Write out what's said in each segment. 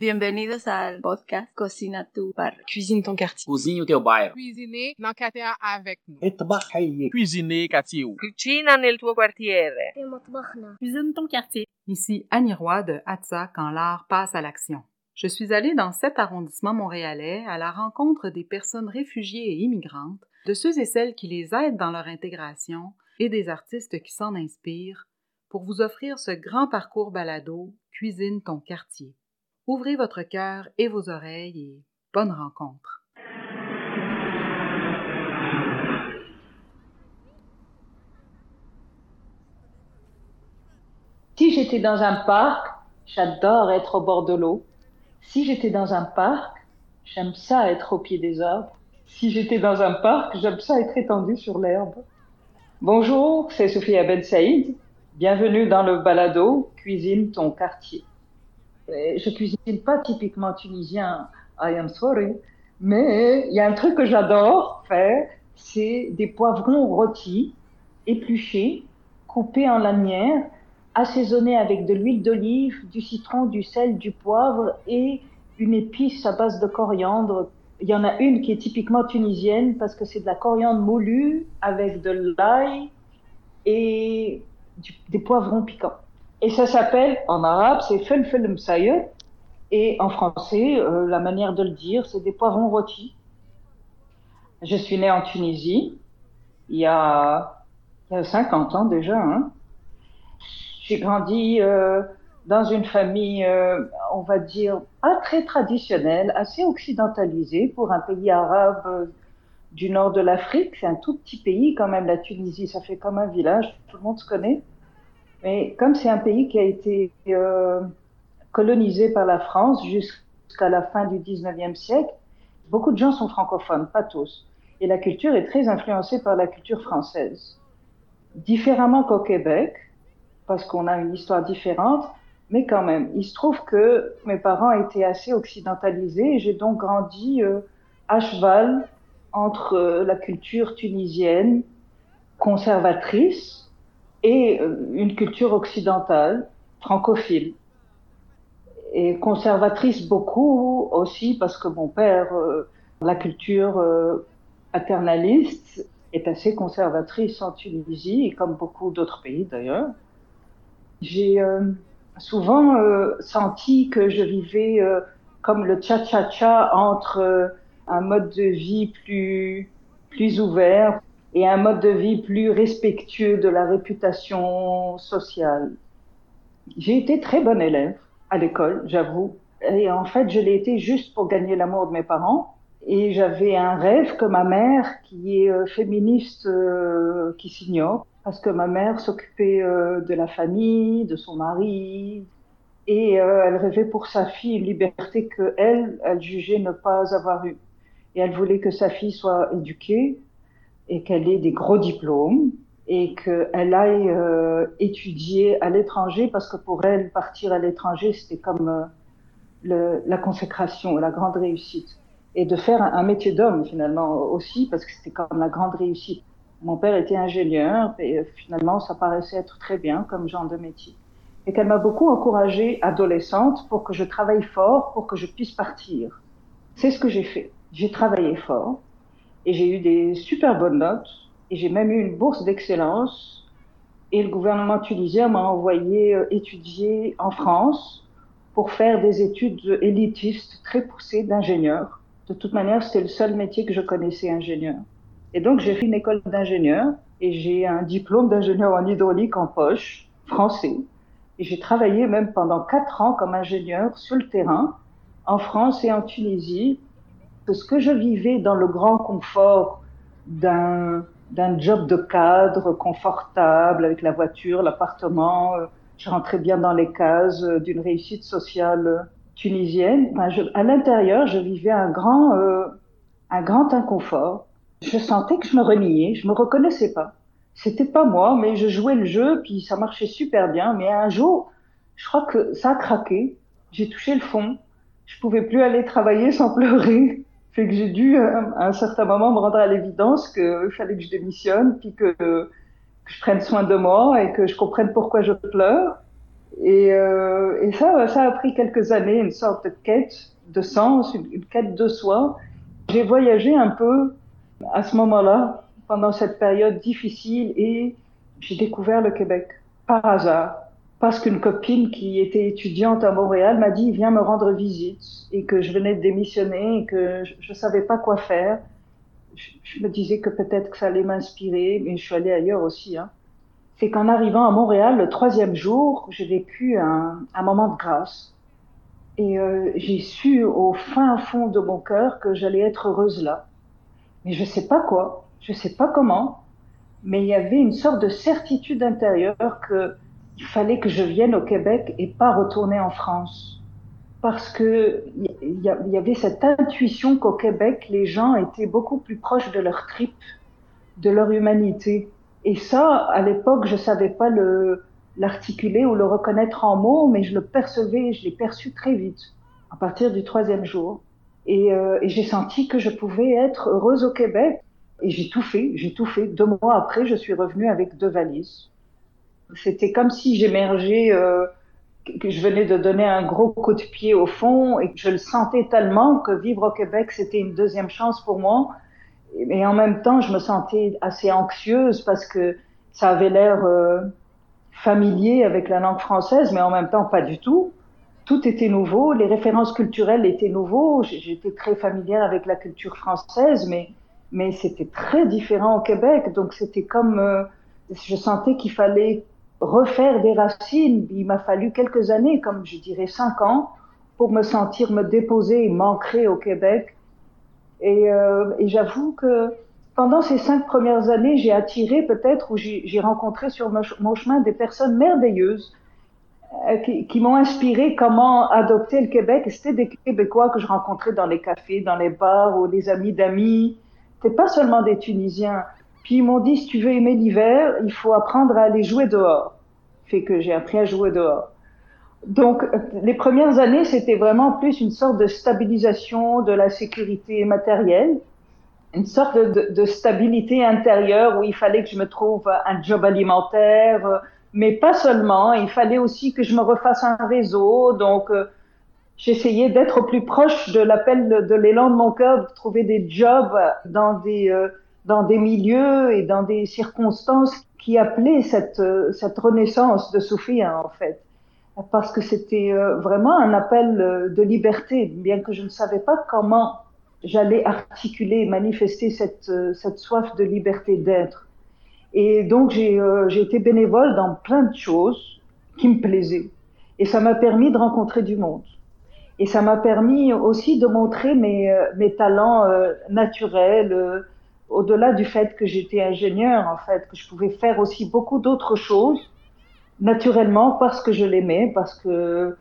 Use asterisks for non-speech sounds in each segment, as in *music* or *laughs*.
Bienvenidos al podcast Cocina tu barrio. Cuisine ton quartier. cuisine o teu bairro. Cuisiner dans quartier avec nous. Cuisiner quartier. Cucina nel tuo. Cuisine ton quartier. Ici Annie Roy de Hatsa quand l'art passe à l'action. Je suis allée dans cet arrondissement montréalais à la rencontre des personnes réfugiées et immigrantes, de ceux et celles qui les aident dans leur intégration et des artistes qui s'en inspirent pour vous offrir ce grand parcours balado Cuisine ton quartier. Ouvrez votre cœur et vos oreilles et bonne rencontre. Si j'étais dans un parc, j'adore être au bord de l'eau. Si j'étais dans un parc, j'aime ça être au pied des arbres. Si j'étais dans un parc, j'aime ça être étendu sur l'herbe. Bonjour, c'est Sophia Ben Saïd. Bienvenue dans le balado Cuisine ton quartier. Je cuisine pas typiquement tunisien, I am sorry, mais il y a un truc que j'adore faire, c'est des poivrons rôtis, épluchés, coupés en lanières, assaisonnés avec de l'huile d'olive, du citron, du sel, du poivre et une épice à base de coriandre. Il y en a une qui est typiquement tunisienne parce que c'est de la coriandre moulue avec de l'ail et des poivrons piquants. Et ça s'appelle, en arabe, c'est felfel msayer. Et en français, euh, la manière de le dire, c'est des poivrons rôtis. Je suis née en Tunisie, il y a, il y a 50 ans déjà. Hein. J'ai grandi euh, dans une famille, euh, on va dire, pas très traditionnelle, assez occidentalisée pour un pays arabe du nord de l'Afrique. C'est un tout petit pays quand même, la Tunisie, ça fait comme un village, tout le monde se connaît. Mais comme c'est un pays qui a été euh, colonisé par la France jusqu'à la fin du 19e siècle, beaucoup de gens sont francophones, pas tous. Et la culture est très influencée par la culture française. Différemment qu'au Québec, parce qu'on a une histoire différente, mais quand même, il se trouve que mes parents étaient assez occidentalisés et j'ai donc grandi euh, à cheval entre euh, la culture tunisienne conservatrice et euh, une culture occidentale francophile. Et conservatrice beaucoup aussi parce que mon père, euh, la culture euh, paternaliste est assez conservatrice en Tunisie et comme beaucoup d'autres pays d'ailleurs. J'ai euh, souvent euh, senti que je vivais euh, comme le cha-cha-cha entre euh, un mode de vie plus, plus ouvert et un mode de vie plus respectueux de la réputation sociale. J'ai été très bonne élève à l'école, j'avoue. Et en fait, je l'ai été juste pour gagner l'amour de mes parents. Et j'avais un rêve que ma mère, qui est euh, féministe, euh, qui s'ignore, parce que ma mère s'occupait euh, de la famille, de son mari, et elle rêvait pour sa fille une liberté que elle, elle jugeait ne pas avoir eue. Et elle voulait que sa fille soit éduquée et qu'elle ait des gros diplômes et qu'elle aille euh, étudier à l'étranger parce que pour elle, partir à l'étranger, c'était comme euh, la consécration, la grande réussite. Et de faire un, un métier d'homme finalement aussi parce que c'était comme la grande réussite. Mon père était ingénieur et euh, finalement ça paraissait être très bien comme genre de métier. Et qu'elle m'a beaucoup encouragée adolescente pour que je travaille fort, pour que je puisse partir. C'est ce que j'ai fait. J'ai travaillé fort et j'ai eu des super bonnes notes et j'ai même eu une bourse d'excellence et le gouvernement tunisien m'a envoyé euh, étudier en France pour faire des études élitistes très poussées d'ingénieur. De toute manière, c'était le seul métier que je connaissais ingénieur. Et donc j'ai fait une école d'ingénieur et j'ai un diplôme d'ingénieur en hydraulique en poche, français. Et j'ai travaillé même pendant quatre ans comme ingénieur sur le terrain, en France et en Tunisie. Que ce que je vivais dans le grand confort d'un job de cadre confortable avec la voiture, l'appartement, euh, je rentrais bien dans les cases euh, d'une réussite sociale tunisienne. Ben, à l'intérieur, je vivais un grand, euh, un grand inconfort. Je sentais que je me reniais, je me reconnaissais pas. C'était pas moi, mais je jouais le jeu, puis ça marchait super bien. Mais un jour, je crois que ça a craqué. J'ai touché le fond. Je pouvais plus aller travailler sans pleurer. Fait que j'ai dû, euh, à un certain moment, me rendre à l'évidence qu'il fallait que je démissionne, puis que, que je prenne soin de moi et que je comprenne pourquoi je pleure. Et, euh, ça, ça a pris quelques années, une sorte de quête de sens, une quête de soi. J'ai voyagé un peu à ce moment-là, pendant cette période difficile, et j'ai découvert le Québec par hasard parce qu'une copine qui était étudiante à Montréal m'a dit viens me rendre visite et que je venais de démissionner et que je ne savais pas quoi faire. Je, me disais que peut-être que ça allait m'inspirer, mais je suis allée ailleurs aussi. Hein. C'est qu'en arrivant à Montréal, le troisième jour, j'ai vécu un, moment de grâce. Et euh, j'ai su au fin fond de mon cœur que j'allais être heureuse là. Mais je sais pas quoi, je sais pas comment, mais il y avait une sorte de certitude intérieure que il fallait que je vienne au Québec et pas retourner en France. Parce que il y, avait cette intuition qu'au Québec, les gens étaient beaucoup plus proches de leur trip, de leur humanité. Et ça, à l'époque, je savais pas le, l'articuler ou le reconnaître en mots, mais je le percevais, je l'ai perçu très vite, à partir du troisième jour. Et, euh, et j'ai senti que je pouvais être heureuse au Québec. Et j'ai tout fait, j'ai tout fait. Deux mois après, je suis revenue avec deux valises. C'était comme si j'émergeais, euh, que je venais de donner un gros coup de pied au fond et que je le sentais tellement que vivre au Québec, c'était une deuxième chance pour moi. Mais en même temps, je me sentais assez anxieuse parce que ça avait l'air euh, familier avec la langue française, mais en même temps pas du tout. Tout était nouveau, les références culturelles étaient nouveaux. J'étais très familière avec la culture française, mais mais c'était très différent au Québec. Donc c'était comme euh, je sentais qu'il fallait refaire des racines. Il m'a fallu quelques années, comme je dirais cinq ans, pour me sentir me déposer et m'ancrer au Québec. Et, euh, et j'avoue que pendant ces cinq premières années, j'ai attiré peut-être ou j'ai rencontré sur mon chemin des personnes merveilleuses euh, qui, qui m'ont inspiré comment adopter le Québec. C'était des Québécois que je rencontrais dans les cafés, dans les bars ou des amis d'amis. C'était pas seulement des Tunisiens. Ils m'ont dit, si tu veux aimer l'hiver, il faut apprendre à aller jouer dehors. Fait que j'ai appris à jouer dehors. Donc, les premières années, c'était vraiment plus une sorte de stabilisation de la sécurité matérielle, une sorte de, stabilité intérieure où il fallait que je me trouve un job alimentaire, mais pas seulement. Il fallait aussi que je me refasse un réseau. Donc, euh, j'essayais d'être plus proche de l'appel de, l'élan de mon cœur, de trouver des jobs dans des euh, dans des milieux et dans des circonstances qui appelaient cette, cette renaissance de Sophia, en fait. Parce que c'était euh, vraiment un appel euh, de liberté, bien que je ne savais pas comment j'allais articuler, manifester cette, euh, cette soif de liberté d'être. Et donc j'ai j'ai été bénévole dans plein de choses qui me plaisaient. Et ça m'a permis de rencontrer du monde. Et ça m'a permis aussi de montrer mes, mes talents naturels, au-delà du fait que j'étais ingénieur, en fait, que je pouvais faire aussi beaucoup d'autres choses naturellement parce que je l'aimais, parce que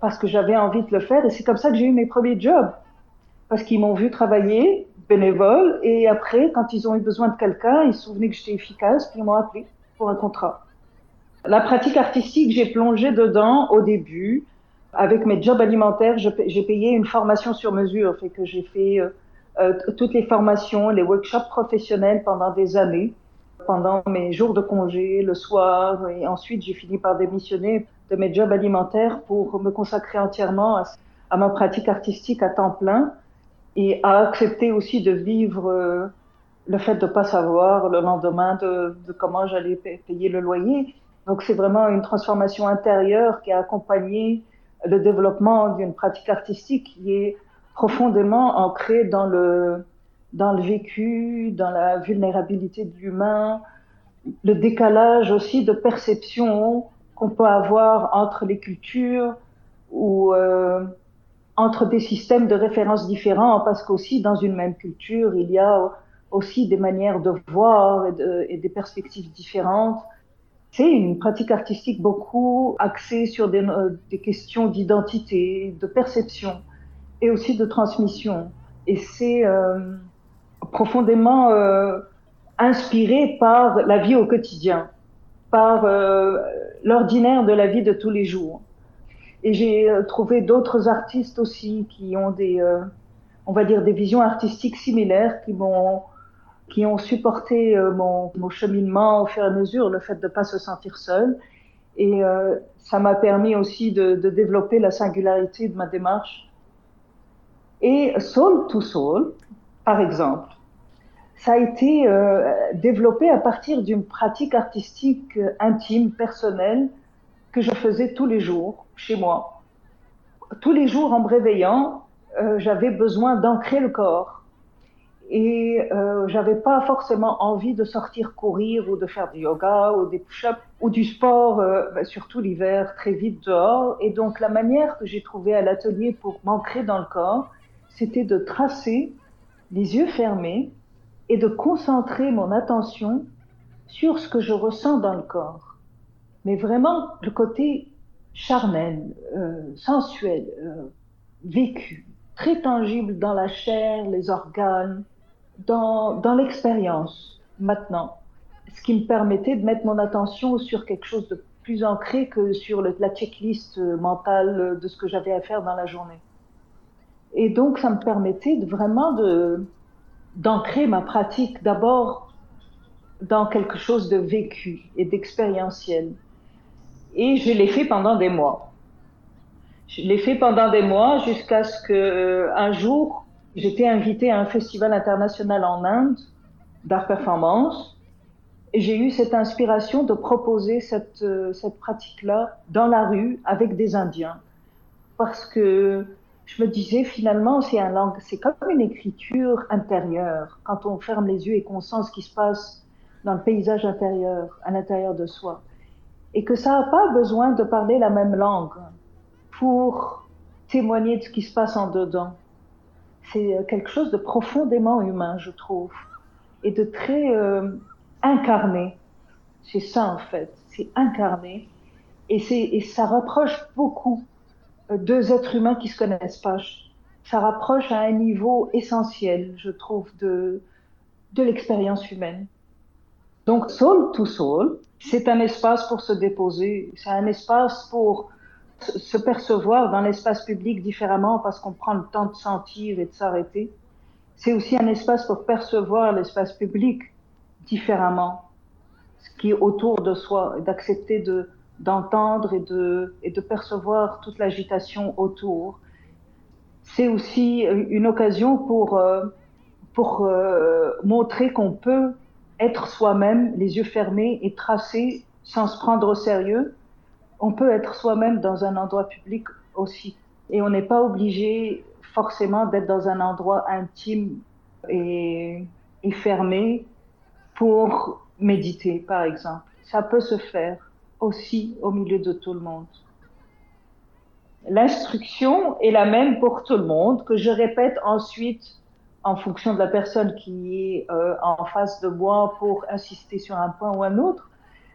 parce que j'avais envie de le faire. Et c'est comme ça que j'ai eu mes premiers jobs, parce qu'ils m'ont vu travailler bénévole et après, quand ils ont eu besoin de quelqu'un, ils se souvenaient que j'étais efficace, puis ils m'ont appelé pour un contrat. La pratique artistique, j'ai plongé dedans au début. Avec mes jobs alimentaires, j'ai payé une formation sur mesure, fait que j'ai fait euh, toutes les formations, les workshops professionnels pendant des années, pendant mes jours de congé, le soir, et ensuite j'ai fini par démissionner de mes jobs alimentaires pour me consacrer entièrement à, ma pratique artistique à temps plein et à accepter aussi de vivre euh, le fait de pas savoir le lendemain de, de comment j'allais payer le loyer. Donc c'est vraiment une transformation intérieure qui a accompagné le développement d'une pratique artistique qui est profondément ancré dans le, dans le vécu, dans la vulnérabilité de l'humain, le décalage aussi de perception qu'on peut avoir entre les cultures ou euh, entre des systèmes de référence différents, parce qu'aussi dans une même culture, il y a aussi des manières de voir et, de, et des perspectives différentes. C'est une pratique artistique beaucoup axée sur des, euh, des questions d'identité, de perception et aussi de transmission. Et c'est euh, profondément euh, inspiré par la vie au quotidien, par euh, l'ordinaire de la vie de tous les jours. Et j'ai trouvé d'autres artistes aussi qui ont des, on va dire, des visions artistiques similaires, qui m'ont qui ont supporté mon, mon, cheminement au fur et à mesure, le fait de ne pas se sentir seul. Et ça m'a permis aussi de, développer la singularité de ma démarche. Et Soul to Soul, par exemple, ça a été euh, développé à partir d'une pratique artistique euh, intime, personnelle, que je faisais tous les jours chez moi. Tous les jours en me réveillant, euh, j'avais besoin d'ancrer le corps. Et j'avais pas forcément envie de sortir courir ou de faire du yoga ou des push-ups ou du sport, bah, surtout l'hiver, très vite dehors. Et donc la manière que j'ai trouvée à l'atelier pour m'ancrer dans le corps, c'était de tracer les yeux fermés et de concentrer mon attention sur ce que je ressens dans le corps. Mais vraiment le côté charnel, euh, sensuel, euh, vécu, très tangible dans la chair, les organes, dans, dans l'expérience maintenant. Ce qui me permettait de mettre mon attention sur quelque chose de plus ancré que sur la checklist mentale de ce que j'avais à faire dans la journée. Et donc, ça me permettait vraiment d'ancrer ma pratique d'abord dans quelque chose de vécu et d'expérientiel. Et je l'ai fait pendant des mois. Je l'ai fait pendant des mois jusqu'à ce que euh, un jour j'étais invitée à un festival international en Inde d'art performance et j'ai eu cette inspiration de proposer cette euh, cette pratique-là dans la rue avec des Indiens parce que je me disais finalement c'est un langue c'est comme une écriture intérieure. Quand on ferme les yeux et qu'on sent ce qui se passe dans le paysage intérieur à l'intérieur de soi. Et que ça n'a pas besoin de parler la même langue pour témoigner de ce qui se passe en dedans. C'est quelque chose de profondément humain, je trouve, et de très euh, incarné. C'est ça en fait, c'est incarné, et, et ça rapproche beaucoup euh, deux êtres humains qui se connaissent pas. Ça rapproche à un niveau essentiel, je trouve, de, de l'expérience humaine. Donc, Soul to Soul, c'est un espace pour se déposer, c'est un espace pour se percevoir dans l'espace public différemment parce qu'on prend le temps de sentir et de s'arrêter. C'est aussi un espace pour percevoir l'espace public différemment, ce qui est autour de soi, d'accepter de d'entendre et de et de percevoir toute l'agitation autour. C'est aussi une occasion pour euh, pour euh, montrer qu'on peut être soi-même, les yeux fermés et tracer sans se prendre au sérieux. On peut être soi-même dans un endroit public aussi. Et on n'est pas obligé forcément d'être dans un endroit intime et, et fermé pour méditer, par exemple. Ça peut se faire aussi au milieu de tout le monde. L'instruction est la même pour tout le monde, que je répète ensuite en fonction de la personne qui est euh, en face de moi pour insister sur un point ou un autre.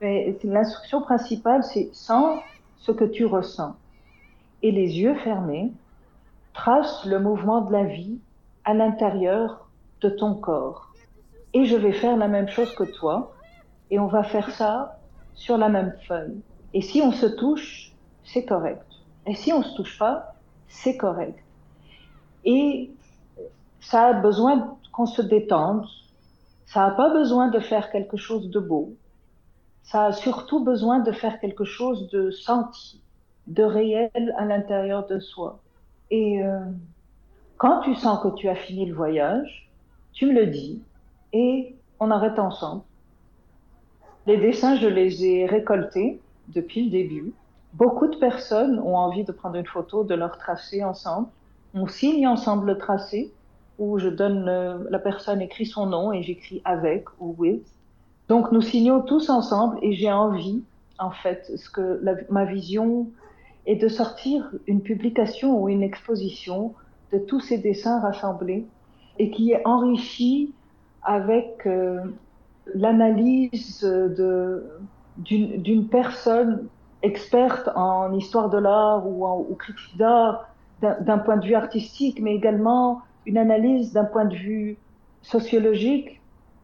Mais l'instruction principale, c'est sens ce que tu ressens. Et les yeux fermés, trace le mouvement de la vie à l'intérieur de ton corps. Et je vais faire la même chose que toi. Et on va faire ça sur la même feuille. Et si on se touche, c'est correct. Et si on se touche pas, c'est correct. Et ça a besoin qu'on se détende. Ça n'a pas besoin de faire quelque chose de beau. Ça a surtout besoin de faire quelque chose de senti, de réel à l'intérieur de soi. Et euh, quand tu sens que tu as fini le voyage, tu me le dis et on arrête ensemble. Les dessins, je les ai récoltés depuis le début. Beaucoup de personnes ont envie de prendre une photo de leur tracé ensemble. On signe ensemble le tracé où je donne, la personne écrit son nom et j'écris avec ou with. Donc nous signons tous ensemble et j'ai envie, en fait, ce que ma vision est de sortir une publication ou une exposition de tous ces dessins rassemblés et qui est enrichi avec euh, l'analyse d'une personne experte en histoire de l'art ou en critique d'art d'un point de vue artistique, mais également une analyse d'un point de vue sociologique,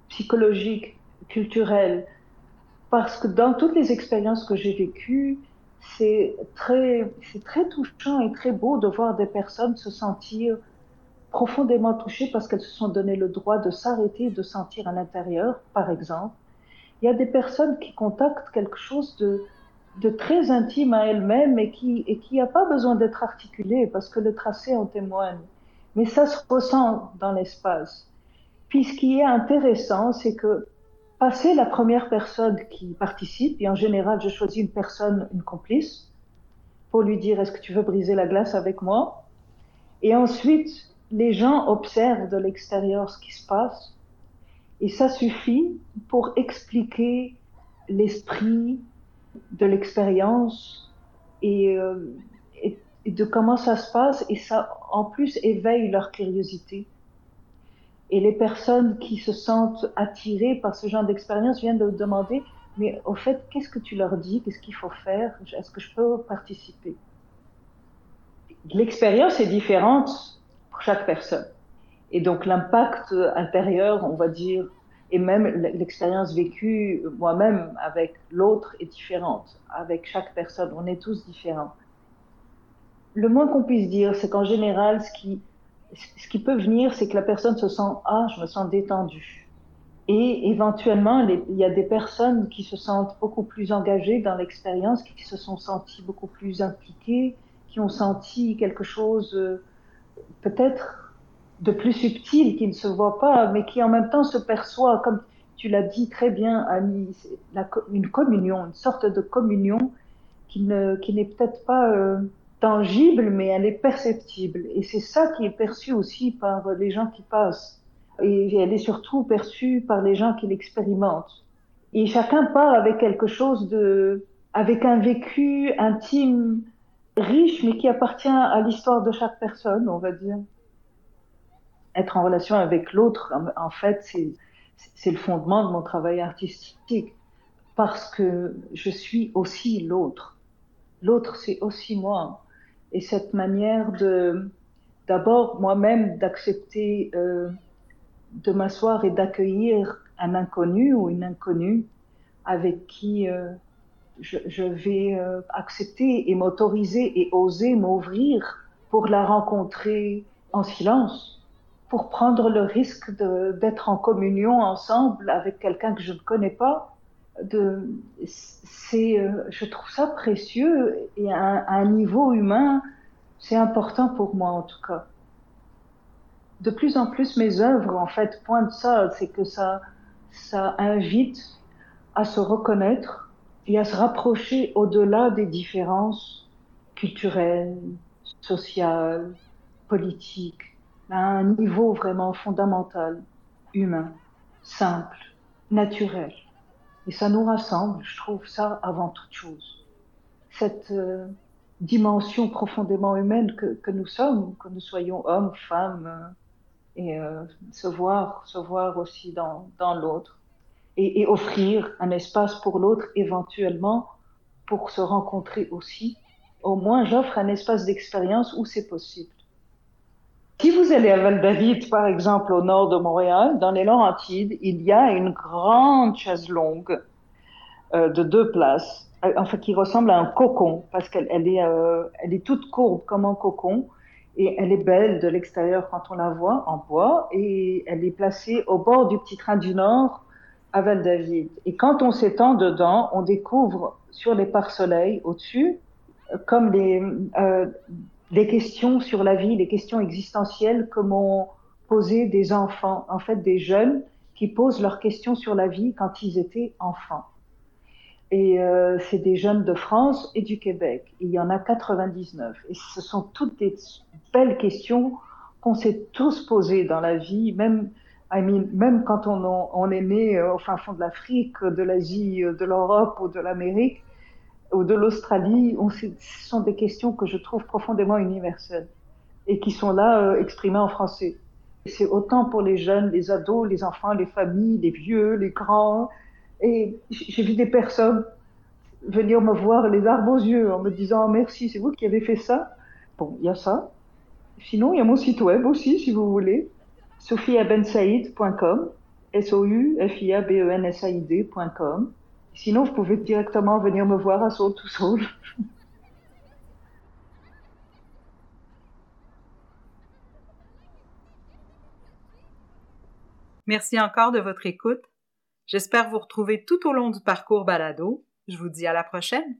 psychologique, culturel. Parce que dans toutes les expériences que j'ai vécues, c'est très, c'est très touchant et très beau de voir des personnes se sentir profondément touchées parce qu'elles se sont donné le droit de s'arrêter de sentir à l'intérieur, par exemple. Il y a des personnes qui contactent quelque chose de, de très intime à elle-même et qui et qui n'a pas besoin d'être articulé parce que le tracé en témoigne. Mais ça se ressent dans l'espace. Puis ce qui est intéressant, c'est que passer la première personne qui participe, et en général je choisis une personne, une complice, pour lui dire est-ce que tu veux briser la glace avec moi? Et ensuite, les gens observent de l'extérieur ce qui se passe, et ça suffit pour expliquer l'esprit de l'expérience et, euh, et, de comment ça se passe, et ça en plus éveille leur curiosité. Et les personnes qui se sentent attirées par ce genre d'expérience viennent de demander, mais au fait, qu'est-ce que tu leur dis? Qu'est-ce qu'il faut faire? Est-ce que je peux participer? L'expérience est différente chaque personne. Et donc l'impact intérieur, on va dire, et même l'expérience vécue moi-même avec l'autre est différente. Avec chaque personne, on est tous différents. Le moins qu'on puisse dire, c'est qu'en général, ce qui, peut venir, c'est que la personne se sent ah, je me sens détendue. Et éventuellement, il y a des personnes qui se sentent beaucoup plus engagées dans l'expérience, qui se sont senties beaucoup plus impliquées, qui ont senti quelque chose euh, peut-être de plus subtil qui ne se voit pas, mais qui en même temps se perçoit, comme tu l'as dit très bien, Annie, une communion, une sorte de communion qui ne, qui n'est peut-être pas euh, tangible, mais elle est perceptible. Et c'est ça qui est perçu aussi par les gens qui passent. Et elle est surtout perçue par les gens qui l'expérimentent. Et chacun part avec quelque chose de, avec un vécu intime, riche, mais qui appartient à l'histoire de chaque personne, on va dire. Être en relation avec l'autre, en fait, c'est, le fondement de mon travail artistique. Parce que je suis aussi l'autre. L'autre, c'est aussi moi et cette manière de d'abord moi-même d'accepter euh, de m'asseoir et d'accueillir un inconnu ou une inconnue avec qui euh, je, vais euh, accepter et m'autoriser et oser m'ouvrir pour la rencontrer en silence, pour prendre le risque d'être en communion ensemble avec quelqu'un que je ne connais pas. Euh, je trouve ça précieux et à un, niveau humain, c'est important pour moi en tout cas. De plus en plus, mes œuvres en fait pointent ça, c'est que ça invite à se reconnaître et à se rapprocher au-delà des différences culturelles, sociales, politiques, à un niveau vraiment fondamental, humain, simple, naturel. Et ça nous rassemble, je trouve ça avant toute chose. Cette euh, dimension profondément humaine que, nous sommes, que nous soyons hommes, femmes, euh, et euh, se voir, se voir aussi dans l'autre, et, offrir un espace pour l'autre éventuellement pour se rencontrer aussi. Au moins, j'offre un espace d'expérience où c'est possible. Si vous allez à Val-David, par exemple, au nord de Montréal, dans les Laurentides, il y a une grande chaise longue euh, de deux places enfin qui ressemble à un cocon parce qu'elle elle est, euh, est toute courbe comme un cocon et elle est belle de l'extérieur quand on la voit en bois et elle est placée au bord du petit train du Nord à Val-David. Et quand on s'étend dedans, on découvre sur les pare-soleils au-dessus comme les, euh, questions sur la vie, les questions existentielles que m'ont posé des enfants, en fait des jeunes qui posent leurs questions sur la vie quand ils étaient enfants. Et euh, c'est des jeunes de France et du Québec. Il y en a 99. Et ce sont toutes des belles questions qu'on s'est tous posées dans la vie, même, I mean, même quand on, est né euh, au fin fond de l'Afrique, de l'Asie, euh, de l'Europe ou de l'Amérique ou de l'Australie. Ce sont des questions que je trouve profondément universelles et qui sont là euh, exprimées en français. C'est autant pour les jeunes, les ados, les enfants, les familles, les vieux, les grands, et j'ai vu des personnes venir me voir les larmes aux yeux en me disant merci, c'est vous qui avez fait ça. Bon, il y a ça. Sinon, il y a mon site web aussi, si vous voulez, sophiabensaïd.com, S-O-U-F-I-A-B-E-N-S-A-I-D.com. Sinon, vous pouvez directement venir me voir à Soul to Soul. *laughs* Merci encore de votre écoute J'espère vous retrouver tout au long du parcours balado. Je vous dis à la prochaine.